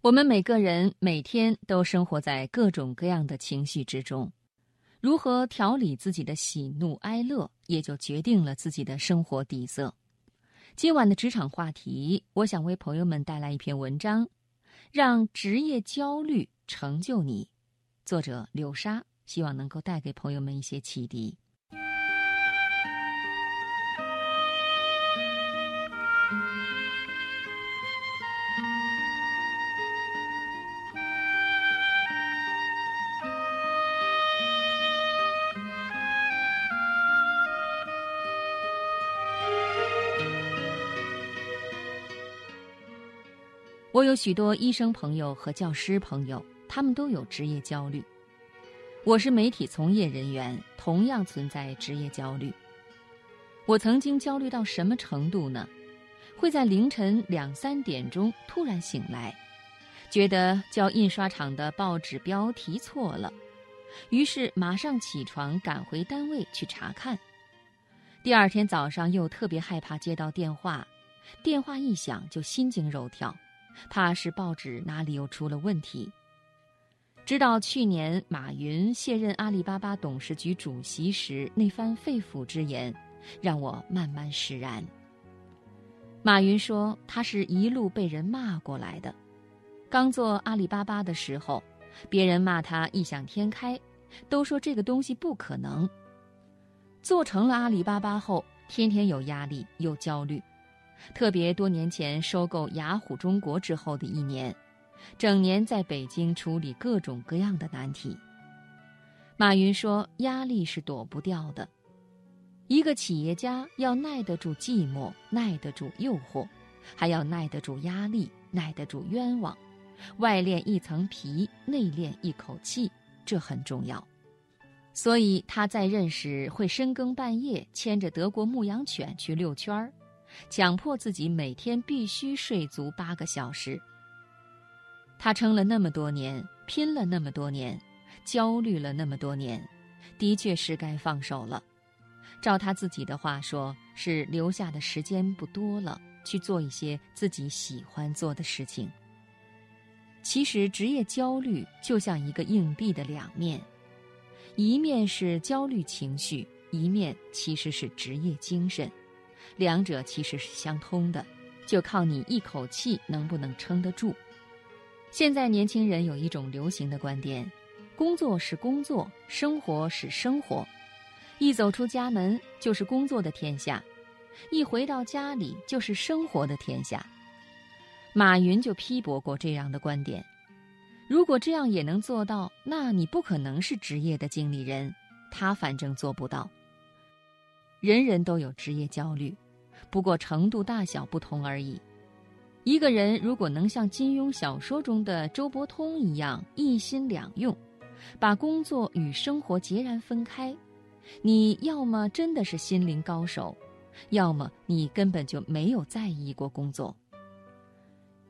我们每个人每天都生活在各种各样的情绪之中，如何调理自己的喜怒哀乐，也就决定了自己的生活底色。今晚的职场话题，我想为朋友们带来一篇文章，让职业焦虑成就你。作者柳沙，希望能够带给朋友们一些启迪。我有许多医生朋友和教师朋友，他们都有职业焦虑。我是媒体从业人员，同样存在职业焦虑。我曾经焦虑到什么程度呢？会在凌晨两三点钟突然醒来，觉得交印刷厂的报纸标题错了，于是马上起床赶回单位去查看。第二天早上又特别害怕接到电话，电话一响就心惊肉跳。怕是报纸哪里又出了问题。直到去年马云卸任阿里巴巴董事局主席时那番肺腑之言，让我慢慢释然。马云说，他是一路被人骂过来的。刚做阿里巴巴的时候，别人骂他异想天开，都说这个东西不可能。做成了阿里巴巴后，天天有压力，又焦虑。特别多年前收购雅虎中国之后的一年，整年在北京处理各种各样的难题。马云说：“压力是躲不掉的，一个企业家要耐得住寂寞，耐得住诱惑，还要耐得住压力，耐得住冤枉，外练一层皮，内练一口气，这很重要。所以他在任时会深更半夜牵着德国牧羊犬去遛圈儿。”强迫自己每天必须睡足八个小时。他撑了那么多年，拼了那么多年，焦虑了那么多年，的确是该放手了。照他自己的话说，是留下的时间不多了，去做一些自己喜欢做的事情。其实，职业焦虑就像一个硬币的两面，一面是焦虑情绪，一面其实是职业精神。两者其实是相通的，就靠你一口气能不能撑得住。现在年轻人有一种流行的观点：工作是工作，生活是生活。一走出家门就是工作的天下，一回到家里就是生活的天下。马云就批驳过这样的观点：如果这样也能做到，那你不可能是职业的经理人。他反正做不到。人人都有职业焦虑，不过程度大小不同而已。一个人如果能像金庸小说中的周伯通一样一心两用，把工作与生活截然分开，你要么真的是心灵高手，要么你根本就没有在意过工作。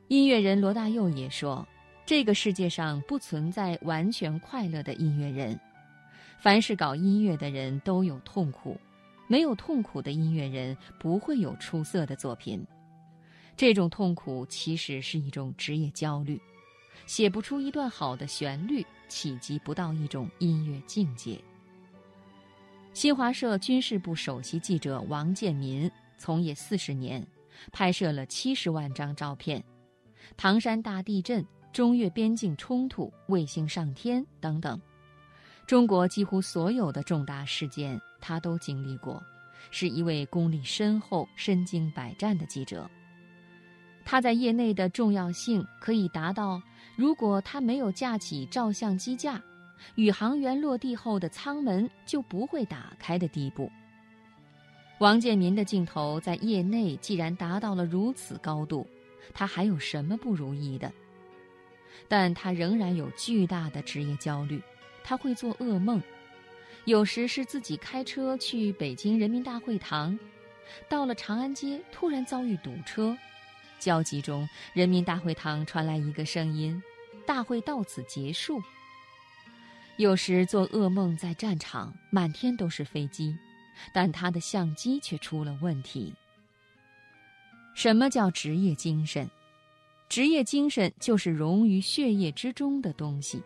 音乐人罗大佑也说：“这个世界上不存在完全快乐的音乐人，凡是搞音乐的人都有痛苦。”没有痛苦的音乐人不会有出色的作品，这种痛苦其实是一种职业焦虑，写不出一段好的旋律，企及不到一种音乐境界。新华社军事部首席记者王建民从业四十年，拍摄了七十万张照片，唐山大地震、中越边境冲突、卫星上天等等。中国几乎所有的重大事件，他都经历过，是一位功力深厚、身经百战的记者。他在业内的重要性可以达到，如果他没有架起照相机架，宇航员落地后的舱门就不会打开的地步。王建民的镜头在业内既然达到了如此高度，他还有什么不如意的？但他仍然有巨大的职业焦虑。他会做噩梦，有时是自己开车去北京人民大会堂，到了长安街突然遭遇堵车，焦急中人民大会堂传来一个声音：“大会到此结束。”有时做噩梦在战场，满天都是飞机，但他的相机却出了问题。什么叫职业精神？职业精神就是融于血液之中的东西，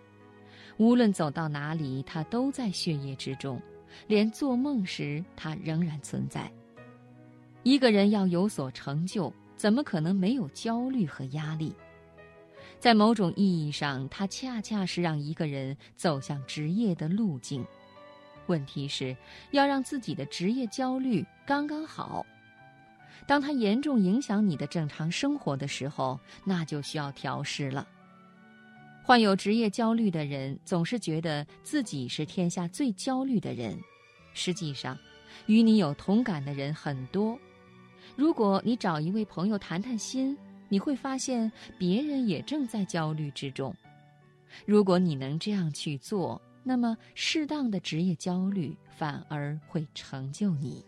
无论走到哪里，它都在血液之中，连做梦时它仍然存在。一个人要有所成就，怎么可能没有焦虑和压力？在某种意义上，它恰恰是让一个人走向职业的路径。问题是，要让自己的职业焦虑刚刚好。当它严重影响你的正常生活的时候，那就需要调试了。患有职业焦虑的人总是觉得自己是天下最焦虑的人，实际上，与你有同感的人很多。如果你找一位朋友谈谈心，你会发现别人也正在焦虑之中。如果你能这样去做，那么适当的职业焦虑反而会成就你。